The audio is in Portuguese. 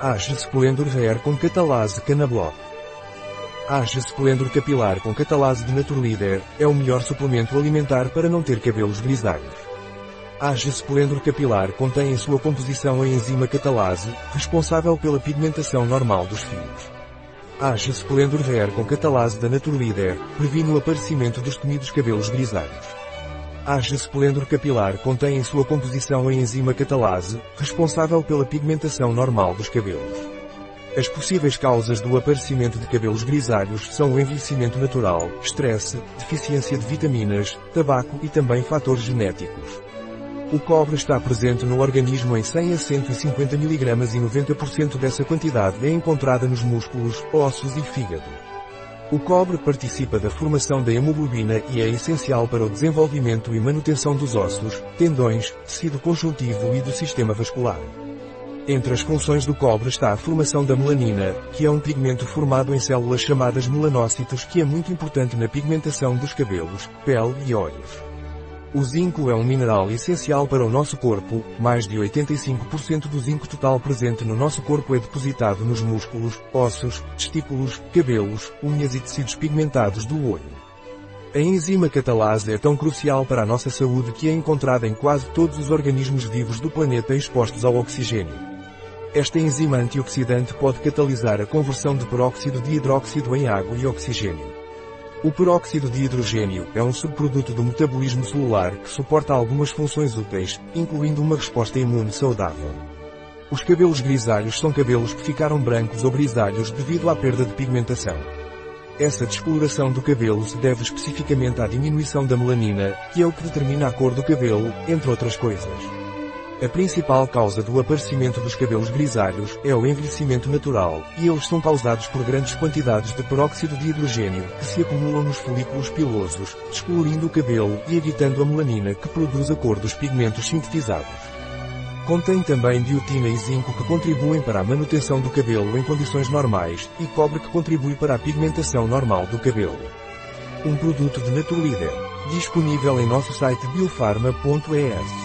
Age Splendor Hair com catalase Canablock. Age Splendor Capilar com catalase de Naturleader é o melhor suplemento alimentar para não ter cabelos grisalhos. Age Splendor Capilar contém em sua composição a enzima catalase, responsável pela pigmentação normal dos fios. Age Splendor Hair com catalase da Naturleader previne o aparecimento dos temidos cabelos grisalhos. Age Splendor Capilar contém em sua composição a enzima catalase, responsável pela pigmentação normal dos cabelos. As possíveis causas do aparecimento de cabelos grisalhos são o envelhecimento natural, estresse, deficiência de vitaminas, tabaco e também fatores genéticos. O cobre está presente no organismo em 100 a 150 mg e 90% dessa quantidade é encontrada nos músculos, ossos e fígado. O cobre participa da formação da hemoglobina e é essencial para o desenvolvimento e manutenção dos ossos, tendões, tecido conjuntivo e do sistema vascular. Entre as funções do cobre está a formação da melanina, que é um pigmento formado em células chamadas melanócitos que é muito importante na pigmentação dos cabelos, pele e olhos. O zinco é um mineral essencial para o nosso corpo, mais de 85% do zinco total presente no nosso corpo é depositado nos músculos, ossos, testículos, cabelos, unhas e tecidos pigmentados do olho. A enzima catalase é tão crucial para a nossa saúde que é encontrada em quase todos os organismos vivos do planeta expostos ao oxigênio. Esta enzima antioxidante pode catalisar a conversão de peróxido de hidróxido em água e oxigênio. O peróxido de hidrogênio é um subproduto do metabolismo celular que suporta algumas funções úteis, incluindo uma resposta imune saudável. Os cabelos grisalhos são cabelos que ficaram brancos ou grisalhos devido à perda de pigmentação. Essa descoloração do cabelo se deve especificamente à diminuição da melanina, que é o que determina a cor do cabelo, entre outras coisas. A principal causa do aparecimento dos cabelos grisalhos é o envelhecimento natural, e eles são causados por grandes quantidades de peróxido de hidrogênio que se acumulam nos folículos pilosos, descolorindo o cabelo e evitando a melanina que produz a cor dos pigmentos sintetizados. Contém também biotina e zinco que contribuem para a manutenção do cabelo em condições normais, e cobre que contribui para a pigmentação normal do cabelo. Um produto de Naturleader. Disponível em nosso site biofarma.es.